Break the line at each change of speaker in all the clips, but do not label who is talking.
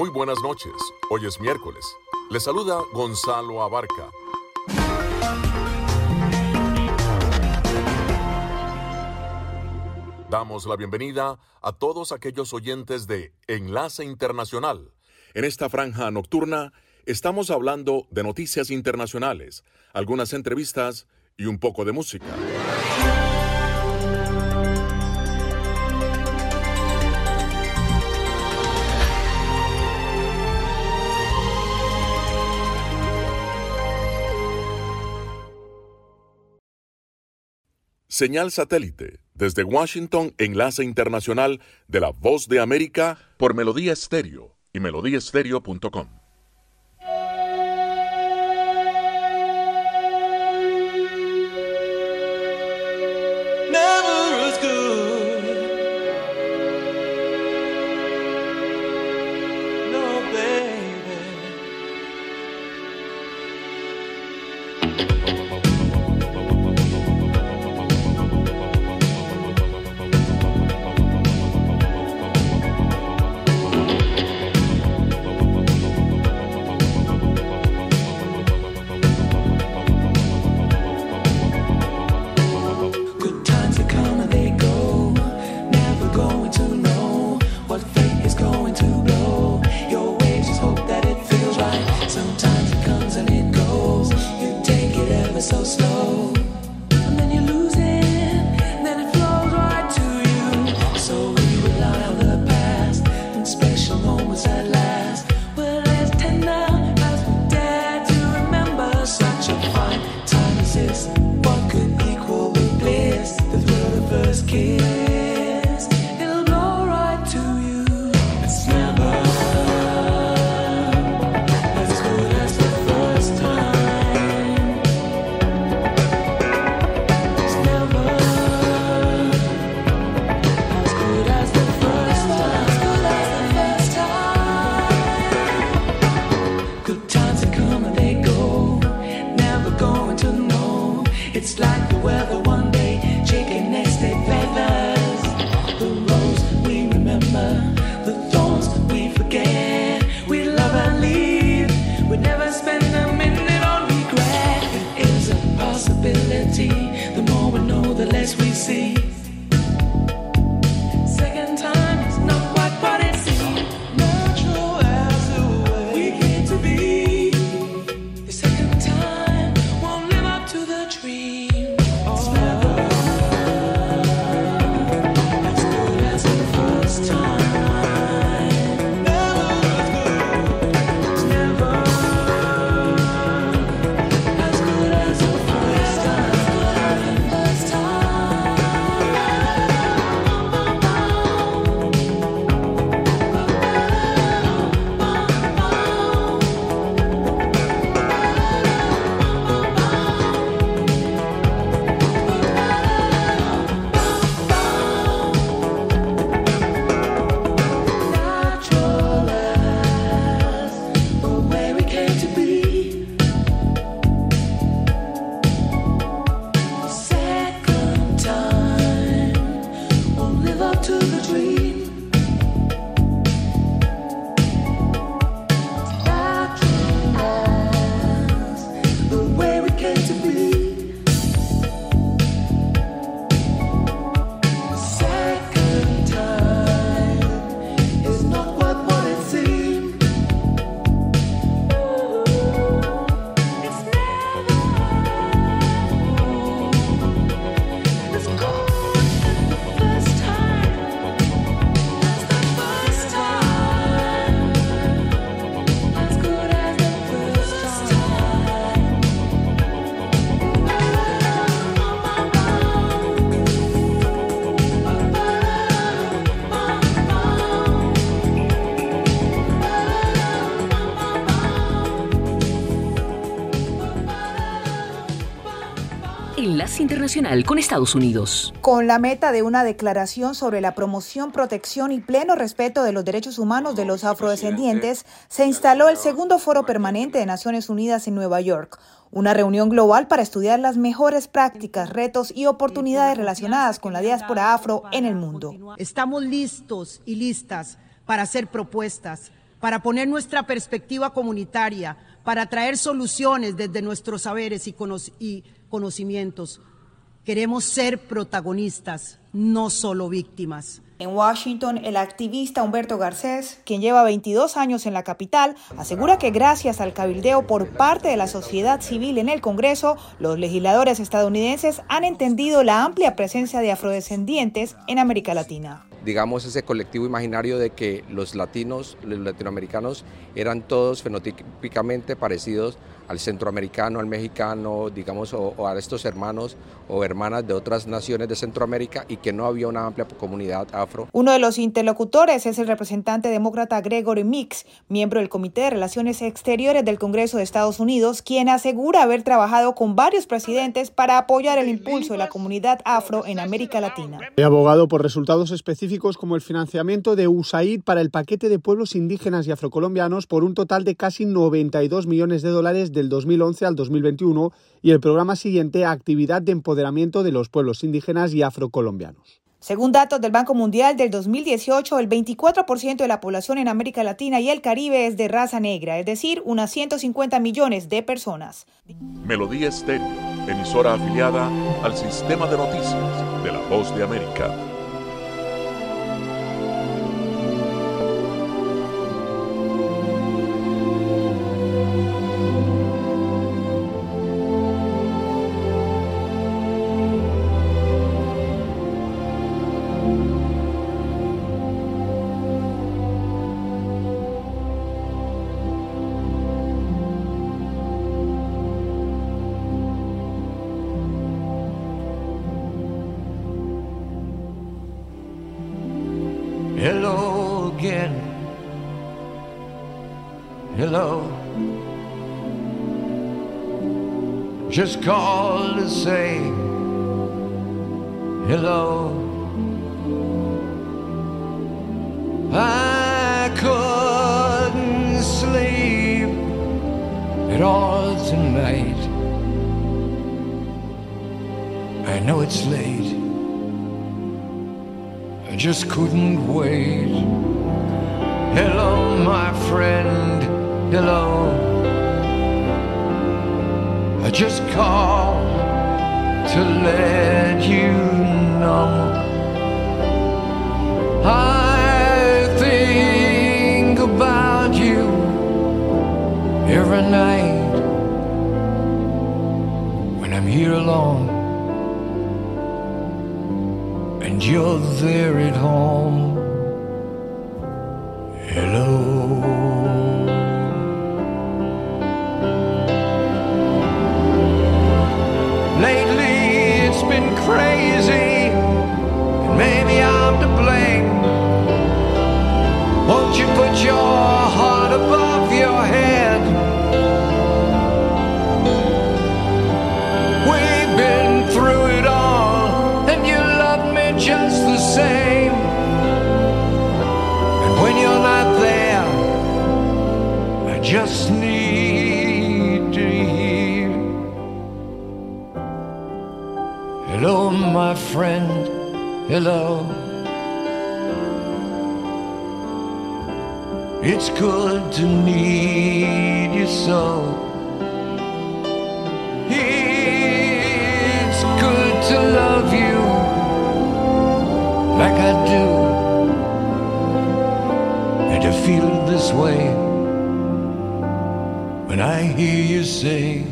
Muy buenas noches. Hoy es miércoles. Le saluda Gonzalo Abarca. Damos la bienvenida a todos aquellos oyentes de Enlace Internacional. En esta franja nocturna estamos hablando de noticias internacionales, algunas entrevistas y un poco de música. Señal satélite desde Washington, enlace internacional de la Voz de América por Melodía Estéreo y melodíaestéreo.com.
internacional con Estados Unidos.
Con la meta de una declaración sobre la promoción, protección y pleno respeto de los derechos humanos de los afrodescendientes, se instaló el segundo foro permanente de Naciones Unidas en Nueva York, una reunión global para estudiar las mejores prácticas, retos y oportunidades relacionadas con la diáspora afro en el mundo.
Estamos listos y listas para hacer propuestas para poner nuestra perspectiva comunitaria, para traer soluciones desde nuestros saberes y, conocimientos. Queremos ser protagonistas, no solo víctimas.
En Washington, el activista Humberto Garcés, quien lleva 22 años en la capital, asegura que gracias al cabildeo por parte de la sociedad civil en el Congreso, los legisladores estadounidenses han entendido la amplia presencia de afrodescendientes en América Latina
digamos, ese colectivo imaginario de que los latinos, los latinoamericanos, eran todos fenotípicamente parecidos al centroamericano, al mexicano, digamos, o, a estos hermanos o hermanas de otras naciones de Centroamérica y que no había una amplia comunidad afro.
Uno de los interlocutores es el representante demócrata Gregory Mix, miembro del Comité de Relaciones Exteriores del Congreso de Estados Unidos, quien asegura haber trabajado con varios presidentes para apoyar el impulso de la comunidad afro en América Latina.
He abogado por resultados específicos como el financiamiento de USAID para el paquete de pueblos indígenas y afrocolombianos por un total de casi 92 millones de dólares del 2011 al 2021 y el programa siguiente Actividad de Empoderamiento de los Pueblos Indígenas y Afrocolombianos.
Según datos del Banco Mundial del 2018, el 24% de la población en América Latina y el Caribe es de raza negra, es decir, unas 150 millones de personas.
Melodía Estéreo, emisora afiliada al sistema de noticias de la Voz de América.
Just called to say hello. I couldn't sleep at all tonight. I know it's late. Just couldn't wait. Hello, my friend. Hello. I just called to let you know I think about you every night when I'm here alone you're there at home. Hello, my friend, hello. It's good to need you so. It's good to love you like I do. And to feel this way when I hear you say,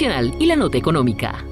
Y la Nota Económica.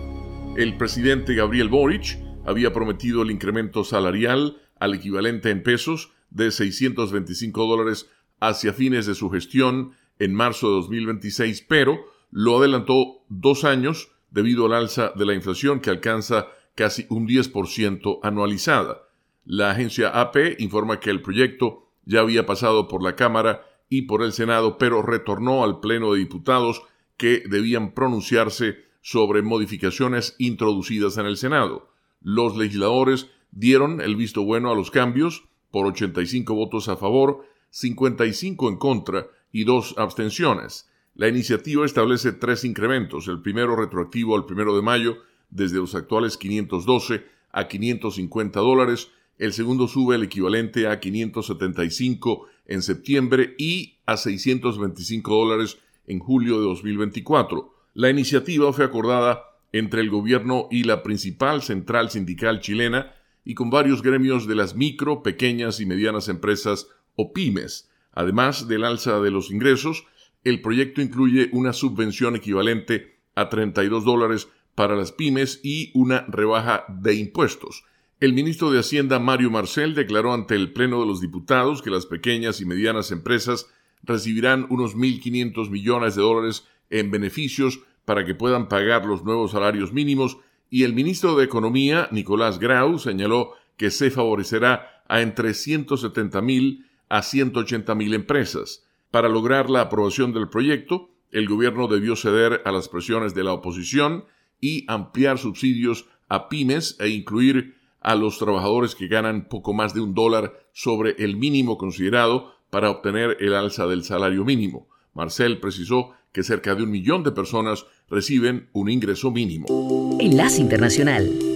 El presidente Gabriel Boric había prometido el incremento salarial al equivalente en pesos de 625 dólares hacia fines de su gestión en marzo de 2026, pero lo adelantó dos años debido al alza de la inflación que alcanza casi un 10% anualizada. La agencia AP informa que el proyecto ya había pasado por la Cámara y por el Senado, pero retornó al Pleno de Diputados que debían pronunciarse sobre modificaciones introducidas en el Senado. Los legisladores dieron el visto bueno a los cambios por 85 votos a favor, 55 en contra y dos abstenciones. La iniciativa establece tres incrementos, el primero retroactivo al primero de mayo desde los actuales 512 a 550 dólares, el segundo sube el equivalente a 575 en septiembre y a 625 dólares en julio de 2024. La iniciativa fue acordada entre el gobierno y la principal central sindical chilena y con varios gremios de las micro, pequeñas y medianas empresas o pymes. Además del alza de los ingresos, el proyecto incluye una subvención equivalente a 32 dólares para las pymes y una rebaja de impuestos. El ministro de Hacienda Mario Marcel declaró ante el Pleno de los Diputados que las pequeñas y medianas empresas recibirán unos 1.500 millones de dólares en beneficios para que puedan pagar los nuevos salarios mínimos y el ministro de Economía, Nicolás Grau, señaló que se favorecerá a entre 170.000 a 180.000 empresas. Para lograr la aprobación del proyecto, el gobierno debió ceder a las presiones de la oposición y ampliar subsidios a pymes e incluir a los trabajadores que ganan poco más de un dólar sobre el mínimo considerado para obtener el alza del salario mínimo. Marcel precisó que cerca de un millón de personas reciben un ingreso mínimo.
Enlace Internacional.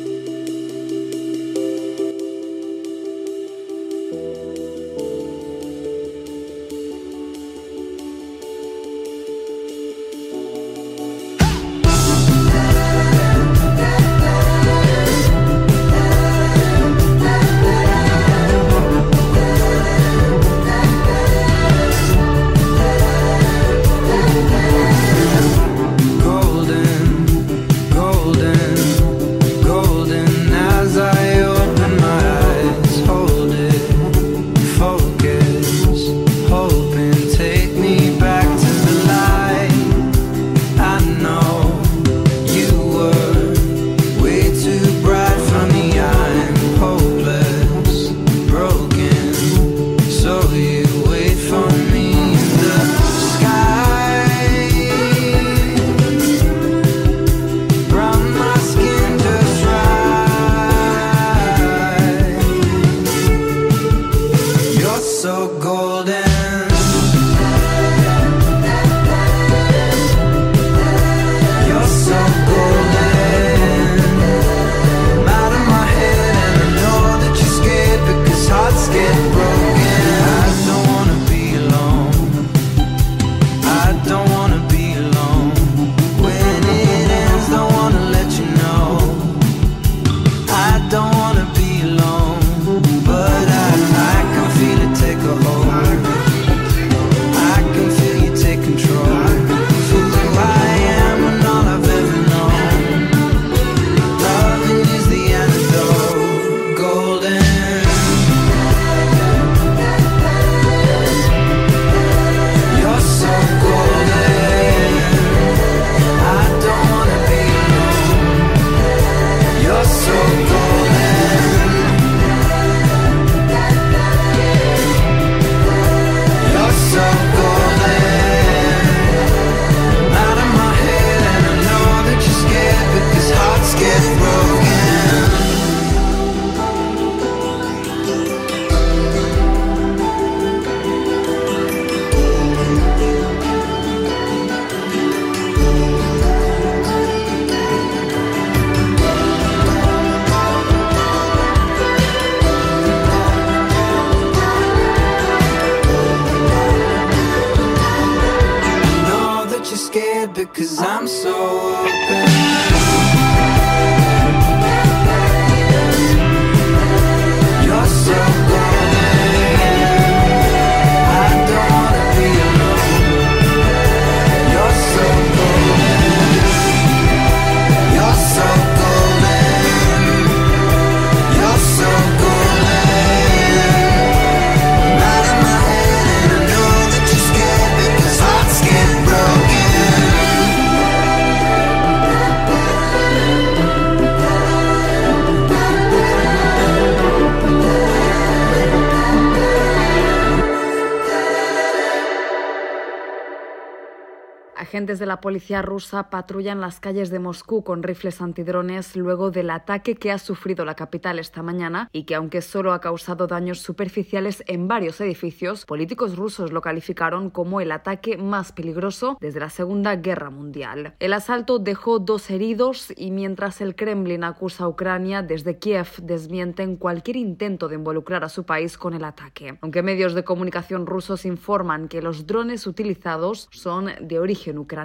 Agentes de la policía rusa patrullan las calles de Moscú con rifles antidrones luego del ataque que ha sufrido la capital esta mañana y que, aunque solo ha causado daños superficiales en varios edificios, políticos rusos lo calificaron como el ataque más peligroso desde la Segunda Guerra Mundial. El asalto dejó dos heridos y mientras el Kremlin acusa a Ucrania, desde Kiev desmienten cualquier intento de involucrar a su país con el ataque. Aunque medios de comunicación rusos informan que los drones utilizados son de origen ucraniano.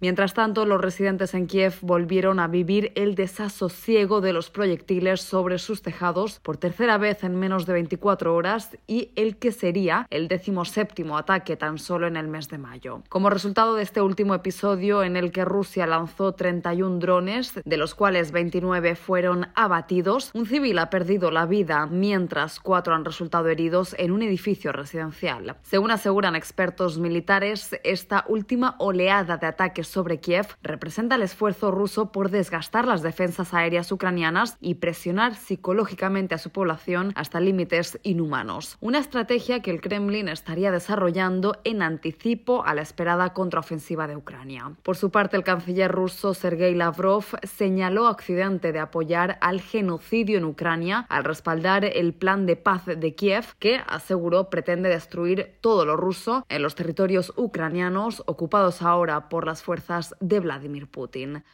Mientras tanto, los residentes en Kiev volvieron a vivir el desasosiego de los proyectiles sobre sus tejados por tercera vez en menos de 24 horas y el que sería el decimoséptimo ataque tan solo en el mes de mayo. Como resultado de este último episodio en el que Rusia lanzó 31 drones, de los cuales 29 fueron abatidos, un civil ha perdido la vida mientras cuatro han resultado heridos en un edificio residencial. Según aseguran expertos militares, esta última oleada de ataques sobre Kiev representa el esfuerzo ruso por desgastar las defensas aéreas ucranianas y presionar psicológicamente a su población hasta límites inhumanos. Una estrategia que el Kremlin estaría desarrollando en anticipo a la esperada contraofensiva de Ucrania. Por su parte, el canciller ruso Sergei Lavrov señaló a Occidente de apoyar al genocidio en Ucrania al respaldar el plan de paz de Kiev, que aseguró pretende destruir todo lo ruso en los territorios ucranianos ocupados ahora por las fuerzas de Vladimir Putin.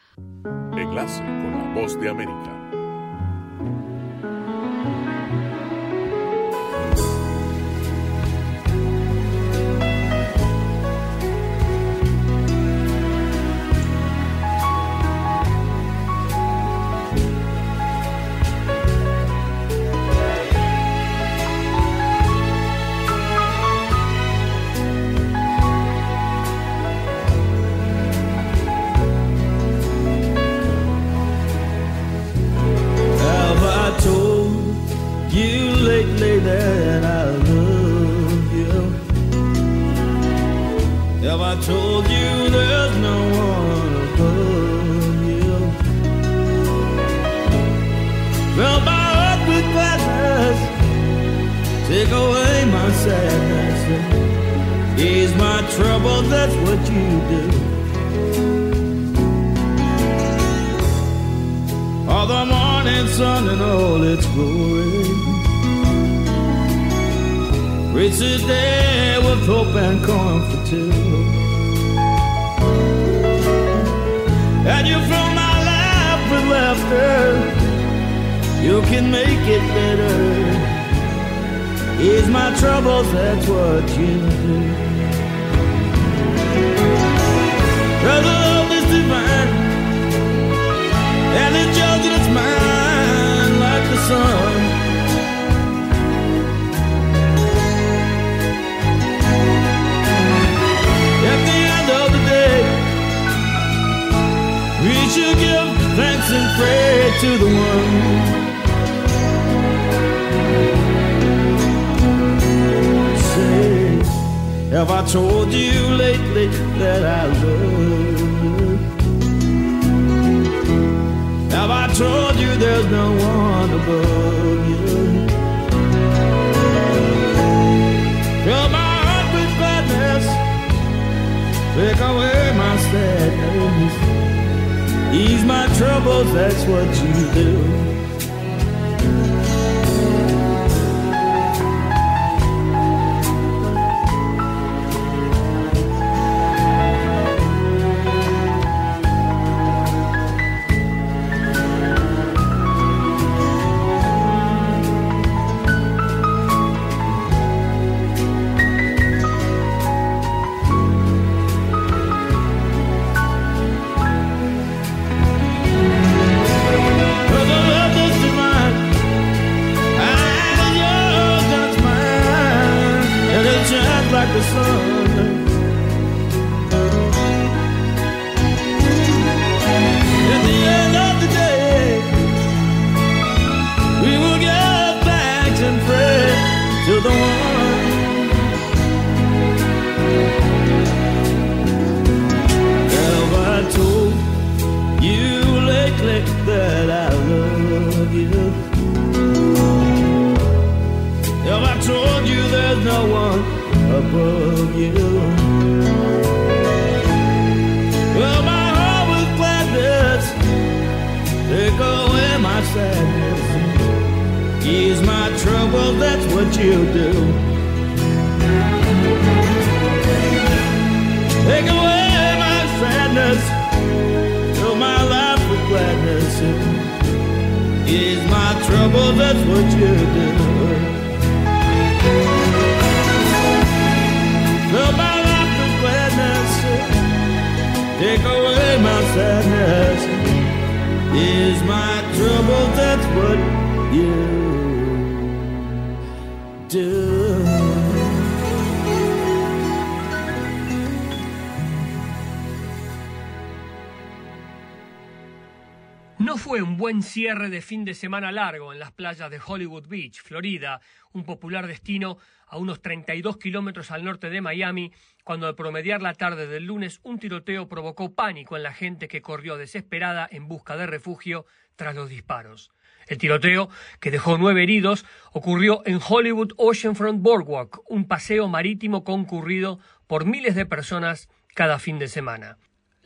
Enlace con la voz de América.
Troubles, that's what you do. Sadness. is my
trouble, that's what you do.
Fue un buen cierre de fin de semana largo en las playas de Hollywood Beach, Florida, un popular destino a unos 32 kilómetros al norte de Miami, cuando al promediar la tarde del lunes un tiroteo provocó pánico en la gente que corrió desesperada en busca de refugio tras los disparos. El tiroteo, que dejó nueve heridos, ocurrió en Hollywood Oceanfront Boardwalk, un paseo marítimo concurrido por miles de personas cada fin de semana.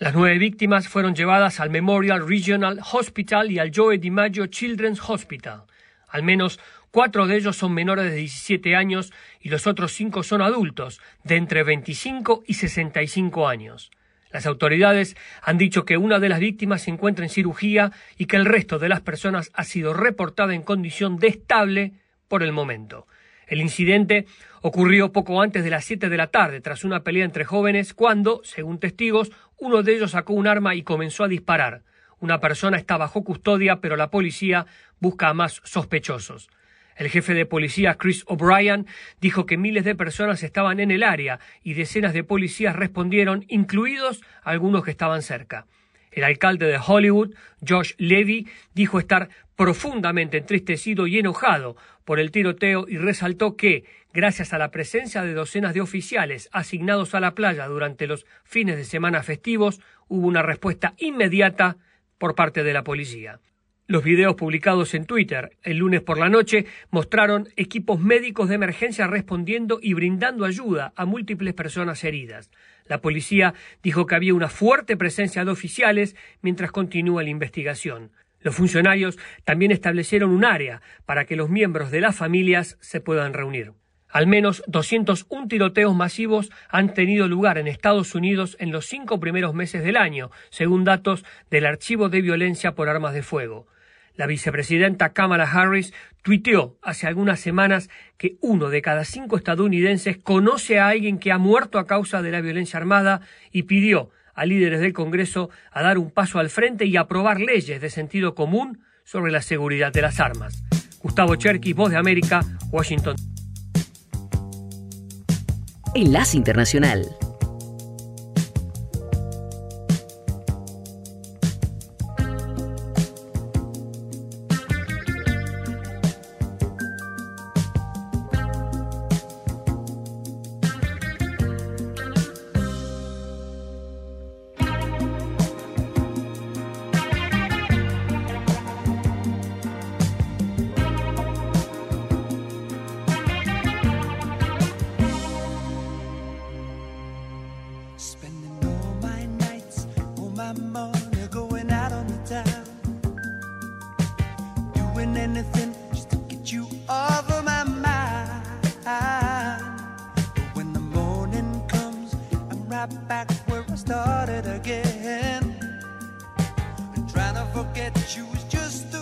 Las nueve víctimas fueron llevadas al Memorial Regional Hospital y al Joe DiMaggio Children's Hospital. Al menos cuatro de ellos son menores de 17 años y los otros cinco son adultos, de entre 25 y 65 años. Las autoridades han dicho que una de las víctimas se encuentra en cirugía y que el resto de las personas ha sido reportada en condición de estable por el momento. El incidente ocurrió poco antes de las siete de la tarde, tras una pelea entre jóvenes, cuando, según testigos, uno de ellos sacó un arma y comenzó a disparar. Una persona está bajo custodia, pero la policía busca a más sospechosos. El jefe de policía Chris O'Brien dijo que miles de personas estaban en el área y decenas de policías respondieron, incluidos algunos que estaban cerca. El alcalde de Hollywood, Josh Levy, dijo estar profundamente entristecido y enojado por el tiroteo y resaltó que, gracias a la presencia de docenas de oficiales asignados a la playa durante los fines de semana festivos, hubo una respuesta inmediata por parte de la policía. Los videos publicados en Twitter el lunes por la noche mostraron equipos médicos de emergencia respondiendo y brindando ayuda a múltiples personas heridas. La policía dijo que había una fuerte presencia de oficiales mientras continúa la investigación. Los funcionarios también establecieron un área para que los miembros de las familias se puedan reunir. Al menos 201 tiroteos masivos han tenido lugar en Estados Unidos en los cinco primeros meses del año, según datos del Archivo de Violencia por Armas de Fuego. La vicepresidenta Kamala Harris tuiteó hace algunas semanas que uno de cada cinco estadounidenses conoce a alguien que ha muerto a causa de la violencia armada y pidió a líderes del Congreso a dar un paso al frente y aprobar leyes de sentido común sobre la seguridad de las armas. Gustavo Cherky, Voz de América, Washington.
Enlace Internacional.
You is just a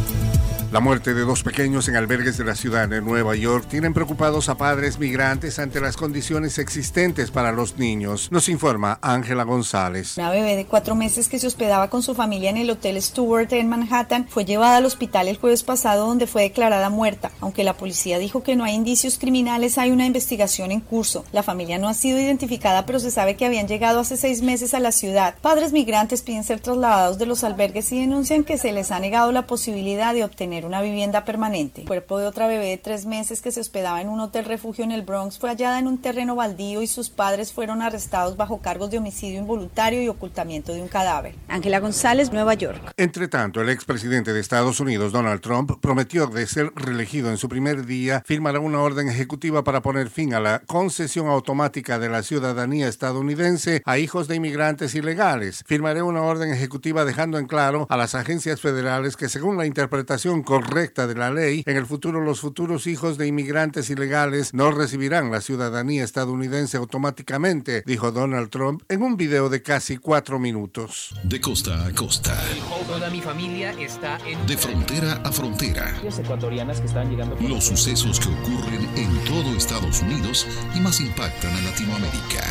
La muerte de dos pequeños en albergues de la ciudad de Nueva York tienen preocupados a padres migrantes ante las condiciones existentes para los niños, nos informa Ángela González.
Una bebé de cuatro meses que se hospedaba con su familia en el Hotel Stewart en Manhattan fue llevada al hospital el jueves pasado donde fue declarada muerta. Aunque la policía dijo que no hay indicios criminales, hay una investigación en curso. La familia no ha sido identificada, pero se sabe que habían llegado hace seis meses a la ciudad. Padres migrantes piden ser trasladados de los albergues y denuncian que se les ha negado la posibilidad de obtener una vivienda permanente. El cuerpo de otra bebé de tres meses que se hospedaba en un hotel refugio en el Bronx fue hallada en un terreno baldío y sus padres fueron arrestados bajo cargos de homicidio involuntario y ocultamiento de un cadáver.
Ángela González, Nueva York.
Entre tanto, el expresidente de Estados Unidos, Donald Trump, prometió de ser reelegido en su primer día, firmará una orden ejecutiva para poner fin a la concesión automática de la ciudadanía estadounidense a hijos de inmigrantes ilegales. Firmaré una orden ejecutiva dejando en claro a las agencias federales que según la interpretación correcta de la ley, en el futuro los futuros hijos de inmigrantes ilegales no recibirán la ciudadanía estadounidense automáticamente, dijo Donald Trump en un video de casi cuatro minutos.
De costa a costa.
Toda mi familia está en...
De frontera a frontera.
ecuatorianas que están llegando...
Los sucesos que ocurren en todo Estados Unidos y más impactan a Latinoamérica.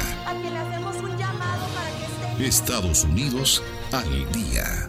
Estados Unidos al día.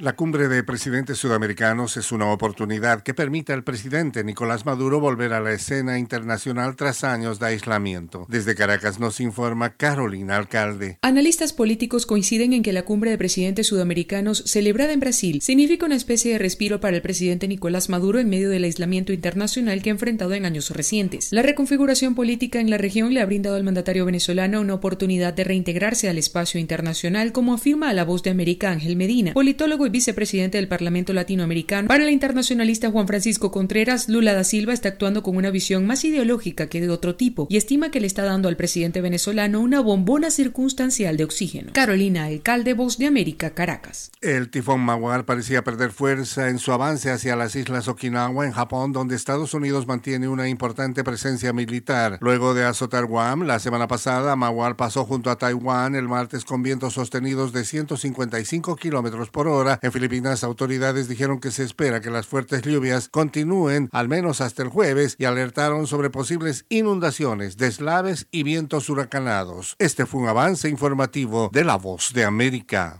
La cumbre de presidentes sudamericanos es una oportunidad que permite al presidente Nicolás Maduro volver a la escena internacional tras años de aislamiento. Desde Caracas nos informa Carolina Alcalde.
Analistas políticos coinciden en que la cumbre de presidentes sudamericanos celebrada en Brasil significa una especie de respiro para el presidente Nicolás Maduro en medio del aislamiento internacional que ha enfrentado en años recientes. La reconfiguración política en la región le ha brindado al mandatario venezolano una oportunidad de reintegrarse al espacio internacional, como afirma a la voz de América Ángel Medina, politólogo y vicepresidente del Parlamento Latinoamericano. Para el internacionalista Juan Francisco Contreras, Lula da Silva está actuando con una visión más ideológica que de otro tipo y estima que le está dando al presidente venezolano una bombona circunstancial de oxígeno. Carolina Alcalde, Voz de América, Caracas.
El tifón Maguar parecía perder fuerza en su avance hacia las islas Okinawa en Japón, donde Estados Unidos mantiene una importante presencia militar. Luego de azotar Guam, la semana pasada, Maguar pasó junto a Taiwán el martes con vientos sostenidos de 155 kilómetros por hora. En Filipinas, autoridades dijeron que se espera que las fuertes lluvias continúen al menos hasta el jueves y alertaron sobre posibles inundaciones, deslaves y vientos huracanados. Este fue un avance informativo de La Voz de América.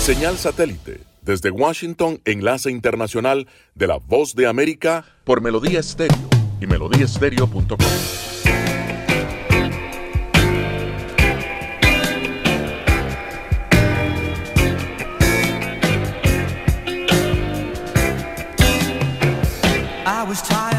Señal satélite. Desde Washington, enlace internacional de la Voz de América por Melodía Estéreo y melodíaestéreo.com.
was tired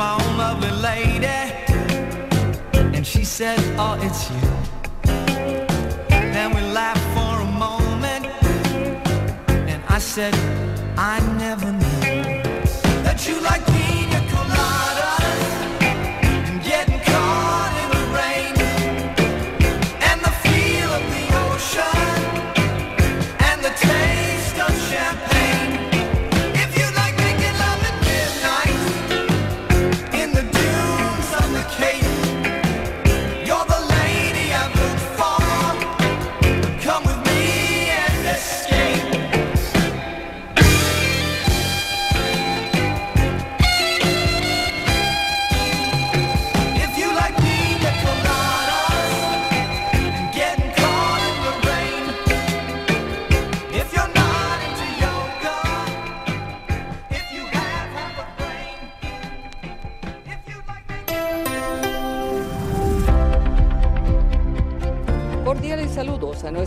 my own lovely lady. And she said, oh, it's you. Then we laughed for a moment. And I said,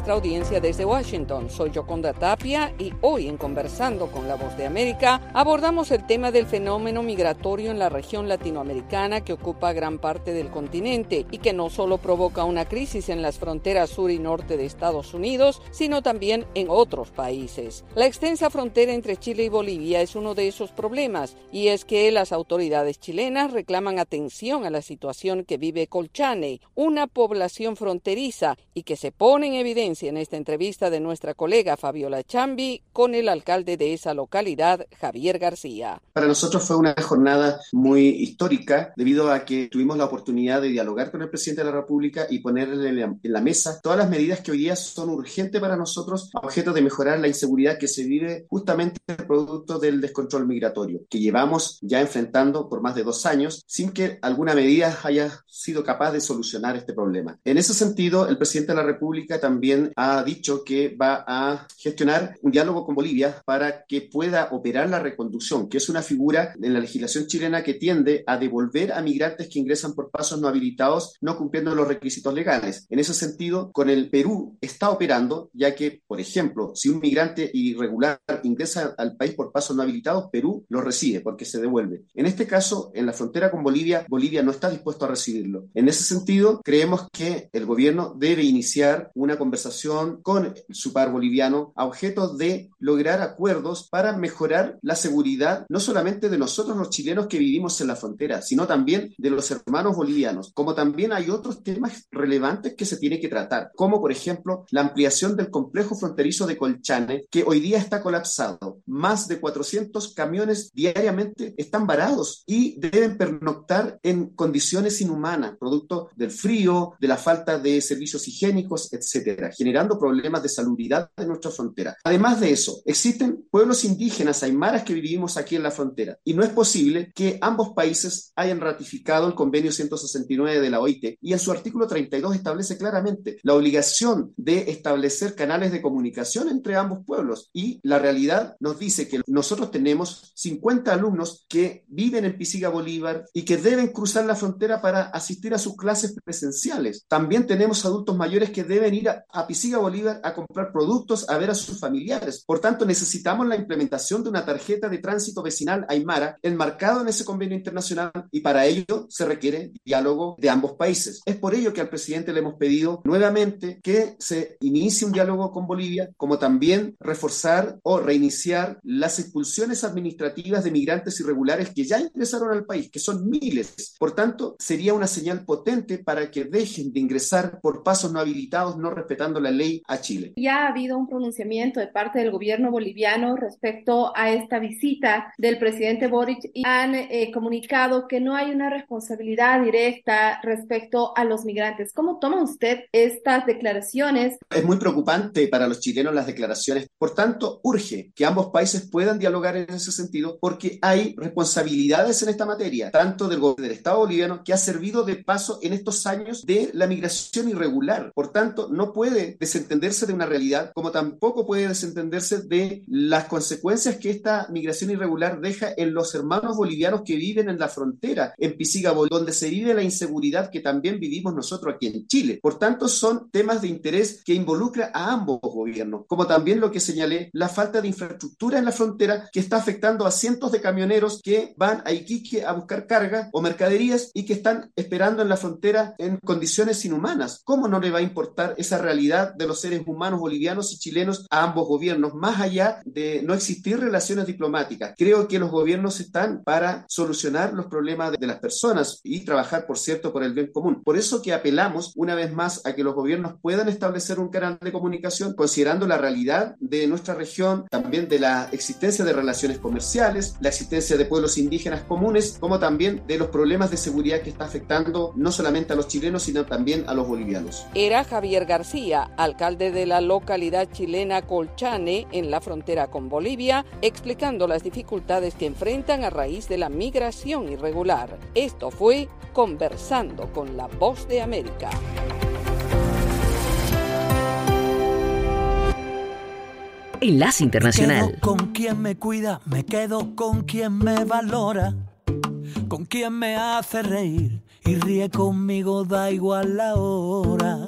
nuestra audiencia desde Washington. Soy Yoconda Tapia y hoy en Conversando con la Voz de América abordamos el tema del fenómeno migratorio en la región latinoamericana que ocupa gran parte del continente y que no solo provoca una crisis en las fronteras sur y norte de Estados Unidos, sino también en otros países. La extensa frontera entre Chile y Bolivia es uno de esos problemas y es que las autoridades chilenas reclaman atención a la situación que vive Colchane, una población fronteriza y que se pone en evidencia en esta entrevista de nuestra colega Fabiola Chambi con el alcalde de esa localidad, Javier García.
Para nosotros fue una jornada muy histórica debido a que tuvimos la oportunidad de dialogar con el presidente de la República y ponerle en la, mesa todas las medidas que hoy día son urgentes para nosotros objeto de mejorar la inseguridad que se vive justamente producto del descontrol migratorio que llevamos ya enfrentando por más de dos años sin que alguna medida haya sido capaz de solucionar este problema. En ese sentido, el presidente de la República también ha dicho que va a gestionar un diálogo con Bolivia para que pueda operar la reconducción, que es una figura en la legislación chilena que tiende a devolver a migrantes que ingresan por pasos no habilitados, no cumpliendo los requisitos legales. En ese sentido, con el Perú está operando, ya que, por ejemplo, si un migrante irregular ingresa al país por pasos no habilitados, Perú lo recibe porque se devuelve. En este caso, en la frontera con Bolivia, Bolivia no está dispuesto a recibirlo. En ese sentido, creemos que el gobierno debe iniciar una conversación con su par boliviano a objeto de lograr acuerdos para mejorar la seguridad no solamente de nosotros los chilenos que vivimos en la frontera, sino también de los hermanos bolivianos, como también hay otros temas relevantes que se tiene que tratar, como por ejemplo la ampliación del complejo fronterizo de Colchane, que hoy día está colapsado. Más de 400 camiones diariamente están varados y deben pernoctar en condiciones inhumanas, producto del frío, de la falta de servicios higiénicos, etcétera, generando problemas de salubridad en nuestra frontera. Además de eso, existen pueblos indígenas aymaras que vivimos aquí en la frontera y no es posible que ambos países hayan ratificado el convenio 169 de la OIT y en su artículo 32 establece claramente la obligación de establecer canales de comunicación entre ambos pueblos y la realidad nos dice que nosotros tenemos 50 alumnos que viven en Pisiga Bolívar y que deben cruzar la frontera para asistir a sus clases presenciales. También tenemos adultos mayores que deben ir a, a Pisiga Bolívar a comprar productos, a ver a sus familiares. Por tanto, necesitamos la implementación de una tarjeta de tránsito vecinal Aymara enmarcado en ese convenio internacional y para ello se requiere diálogo de ambos países. Es por ello que al presidente le hemos pedido nuevamente que se inicie un diálogo con Bolivia, como también reforzar o reiniciar las expulsiones administrativas de migrantes irregulares que ya ingresaron al país, que son miles. Por tanto, sería una señal potente para que dejen de ingresar por pasos no habilitados, no respetando la ley a Chile.
Ya ha habido un pronunciamiento de parte del gobierno boliviano respecto a esta visita del presidente Boric y han eh, comunicado que no hay una responsabilidad directa respecto a los migrantes. ¿Cómo toma usted estas declaraciones?
Es muy preocupante para los chilenos las declaraciones. Por tanto, urge que ambos países puedan dialogar en ese sentido porque hay responsabilidades en esta materia, tanto del, del Estado boliviano que ha servido de paso en estos años de la migración irregular. Por tanto, no puede desentenderse de una realidad como tampoco puede desentenderse de la las consecuencias que esta migración irregular deja en los hermanos bolivianos que viven en la frontera, en Pisigabo, donde se vive la inseguridad que también vivimos nosotros aquí en Chile. Por tanto, son temas de interés que involucra a ambos gobiernos, como también lo que señalé, la falta de infraestructura en la frontera que está afectando a cientos de camioneros que van a Iquique a buscar carga o mercaderías y que están esperando en la frontera en condiciones inhumanas. ¿Cómo no le va a importar esa realidad de los seres humanos bolivianos y chilenos a ambos gobiernos, más allá de no existir relaciones diplomáticas? Creo que los gobiernos están para solucionar los problemas de, las personas y trabajar, por cierto, por el bien común. Por eso que apelamos una vez más a que los gobiernos puedan establecer un canal de comunicación considerando la realidad de nuestra región, también de la existencia de relaciones comerciales, la existencia de pueblos indígenas comunes, como también de los problemas de seguridad que está afectando no solamente a los chilenos, sino también a los bolivianos.
Era Javier García, alcalde de la localidad chilena Colchane, en la frontera con Bolivia, explicando las dificultades que enfrentan a raíz de la migración irregular. Esto fue Conversando con la Voz de América.
Enlace Internacional.
Me quedo con quien me cuida, me quedo con quien me valora, con quien me hace reír y ríe conmigo, da igual la hora.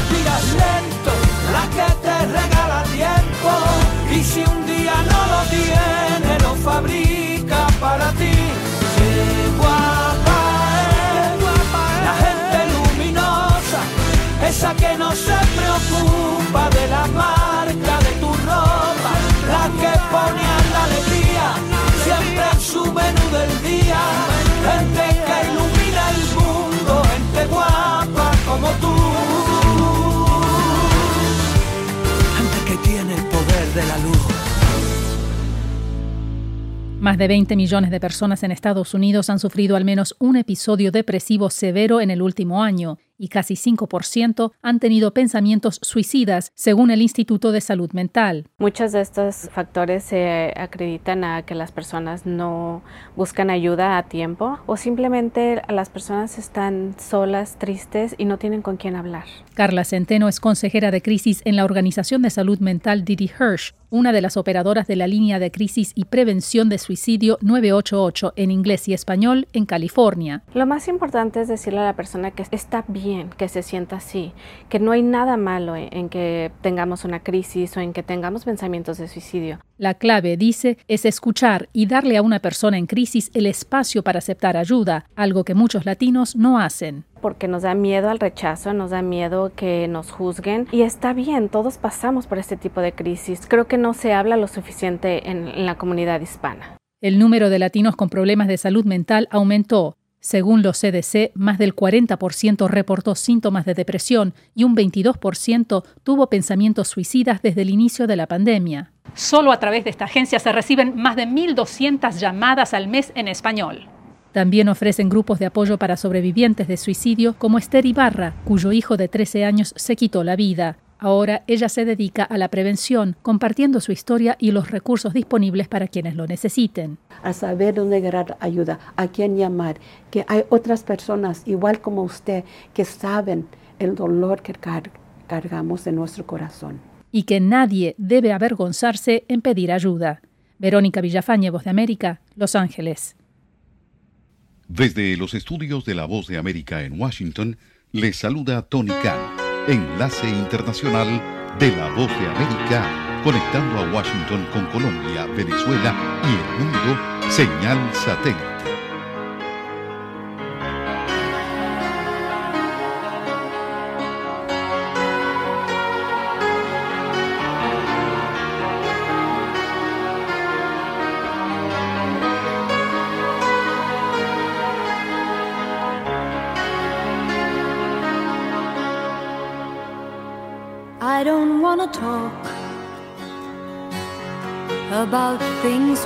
fabrica para ti. Qué guapa la gente luminosa, esa que no se preocupa de la marca de tu ropa, la que pone a la alegría siempre en su menú del día, gente que ilumina el mundo, gente guapa como tú. Gente que tiene el poder de la luz.
Más de 20 millones de personas en Estados Unidos han sufrido al menos un episodio depresivo severo en el último año y casi 5% han tenido pensamientos suicidas, según el Instituto de Salud Mental.
Muchos de estos factores se acreditan a que las personas no buscan ayuda a tiempo o simplemente las personas están solas, tristes y no tienen con quién hablar.
Carla Centeno es consejera de crisis en la Organización de Salud Mental Didi Hirsch, una de las operadoras de la línea de crisis y prevención de suicidio 988 en inglés y español en California.
Lo más importante es decirle a la persona que está bien que se sienta así, que no hay nada malo en, en que tengamos una crisis o en que tengamos pensamientos de suicidio.
La clave, dice, es escuchar y darle a una persona en crisis el espacio para aceptar ayuda, algo que muchos latinos no hacen
porque nos da miedo al rechazo, nos da miedo que nos juzguen y está bien, todos pasamos por este tipo de crisis. Creo que no se habla lo suficiente en, en, la comunidad hispana.
El número de latinos con problemas de salud mental aumentó. Según los CDC, más del 40% reportó síntomas de depresión y un 22% tuvo pensamientos suicidas desde el inicio de la pandemia.
Solo a través de esta agencia se reciben más de 1.200 llamadas al mes en español.
También ofrecen grupos de apoyo para sobrevivientes de suicidio como Esther Ibarra, cuyo hijo de 13 años se quitó la vida. Ahora ella se dedica a la prevención, compartiendo su historia y los recursos disponibles para quienes lo necesiten.
A saber dónde agarrar ayuda, a quién llamar, que hay otras personas igual como usted que saben el dolor que car cargamos en nuestro corazón.
Y que nadie debe avergonzarse en pedir ayuda. Verónica Villafañe, Voz de América, Los Ángeles.
Desde los estudios de La Voz de América en Washington, les saluda Tony Khan enlace internacional de la voz de América, conectando a Washington con Colombia, Venezuela y el mundo, señal satélite.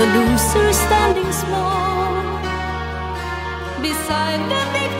the loser standing small beside the victory.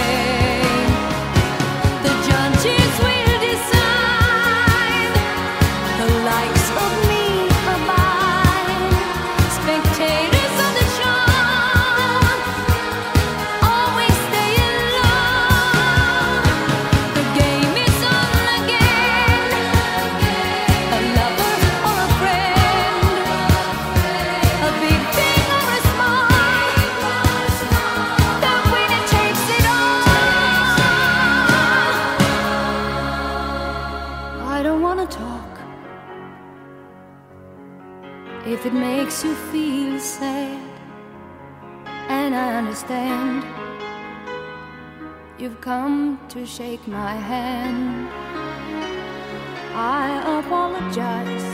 To shake my hand. I apologize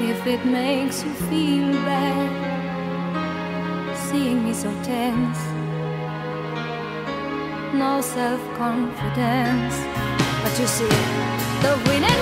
if it makes you feel bad, seeing me so tense, no self confidence. But you see, the winner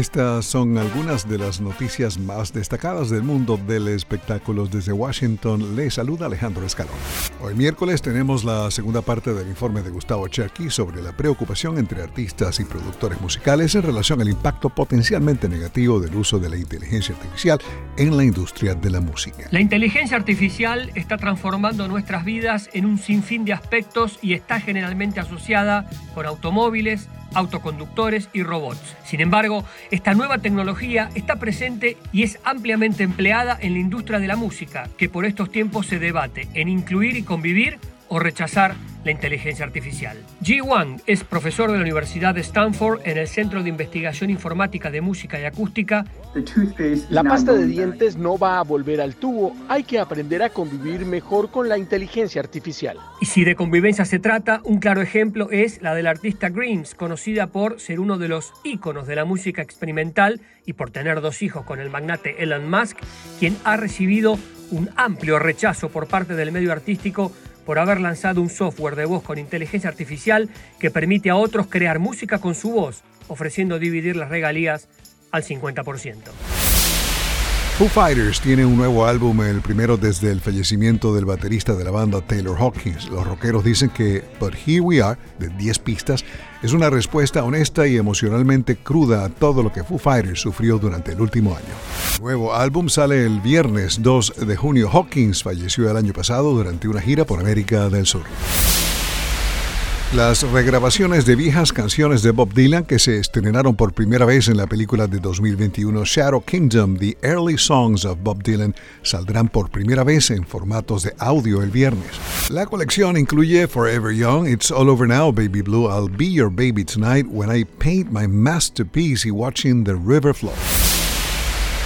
Estas son algunas de las noticias más destacadas del mundo del espectáculo. Desde Washington le saluda Alejandro Escalón. Hoy miércoles tenemos la segunda parte del informe de Gustavo Cherky sobre la preocupación entre artistas y productores musicales en relación al impacto potencialmente negativo del uso de la inteligencia artificial en la industria de la música.
La inteligencia artificial está transformando nuestras vidas en un sinfín de aspectos y está generalmente asociada con automóviles, autoconductores y robots. Sin embargo, esta nueva tecnología está presente y es ampliamente empleada en la industria de la música, que por estos tiempos se debate en incluir y convivir o rechazar la inteligencia artificial. Ji Wang es profesor de la Universidad de Stanford en el Centro de Investigación Informática de Música y Acústica.
La pasta de dientes no va a volver al tubo, hay que aprender a convivir mejor con la inteligencia artificial.
Y si de convivencia se trata, un claro ejemplo es la del artista Grimes, conocida por ser uno de los íconos de la música experimental y por tener dos hijos con el magnate Elon Musk, quien ha recibido un amplio rechazo por parte del medio artístico por haber lanzado un software de voz con inteligencia artificial que permite a otros crear música con su voz, ofreciendo dividir las regalías al 50%.
Foo Fighters tiene un nuevo álbum, el primero desde el fallecimiento del baterista de la banda Taylor Hawkins. Los rockeros dicen que But Here We Are, de 10 pistas, es una respuesta honesta y emocionalmente cruda a todo lo que Foo Fighters sufrió durante el último año. El nuevo álbum sale el viernes 2 de junio. Hawkins falleció el año pasado durante una gira por América del Sur. Las regrabaciones de viejas canciones de Bob Dylan que se estrenaron por primera vez en la película de 2021 Shadow Kingdom, The Early Songs of Bob Dylan, saldrán por primera vez en formatos de audio el viernes. La colección incluye Forever Young, It's All Over Now, Baby Blue, I'll Be Your Baby Tonight, When I Paint My Masterpiece y Watching the River Flow.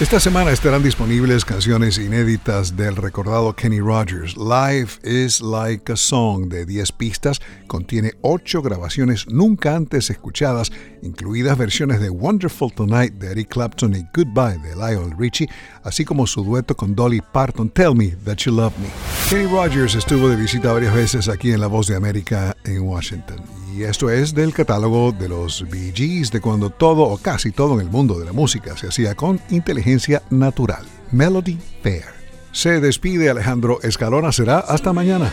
Esta semana estarán disponibles canciones inéditas del recordado Kenny Rogers. Life is Like a Song de 10 pistas contiene 8 grabaciones nunca antes escuchadas, incluidas versiones de Wonderful Tonight de Eric Clapton y Goodbye de Lionel Richie, así como su dueto con Dolly Parton, Tell Me That You Love Me. Kenny Rogers estuvo de visita varias veces aquí en La Voz de América en Washington. Y esto es del catálogo de los Bee Gees, de cuando todo o casi todo en el mundo de la música se hacía con inteligencia natural. Melody Fair. Se despide Alejandro Escalona, será hasta mañana.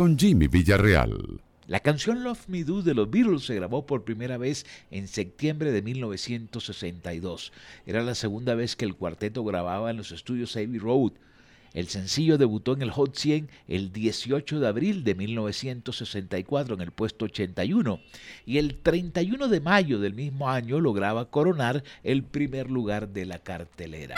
Con Jimmy Villarreal.
La canción Love Me Do de los Beatles se grabó por primera vez en septiembre de 1962. Era la segunda vez que el cuarteto grababa en los estudios Abbey Road. El sencillo debutó en el Hot 100 el 18 de abril de 1964 en el puesto 81 y el 31 de mayo del mismo año lograba coronar el primer lugar de la cartelera.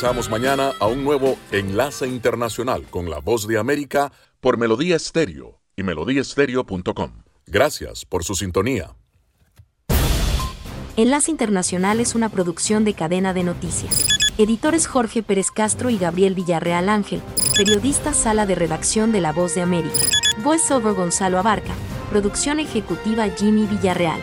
Regresamos mañana a un nuevo Enlace Internacional con la Voz de América por Melodía Estéreo y melodíaestéreo.com. Gracias por su sintonía.
Enlace Internacional es una producción de cadena de noticias. Editores Jorge Pérez Castro y Gabriel Villarreal Ángel. Periodista Sala de Redacción de La Voz de América. Voiceover Gonzalo Abarca. Producción ejecutiva Jimmy Villarreal.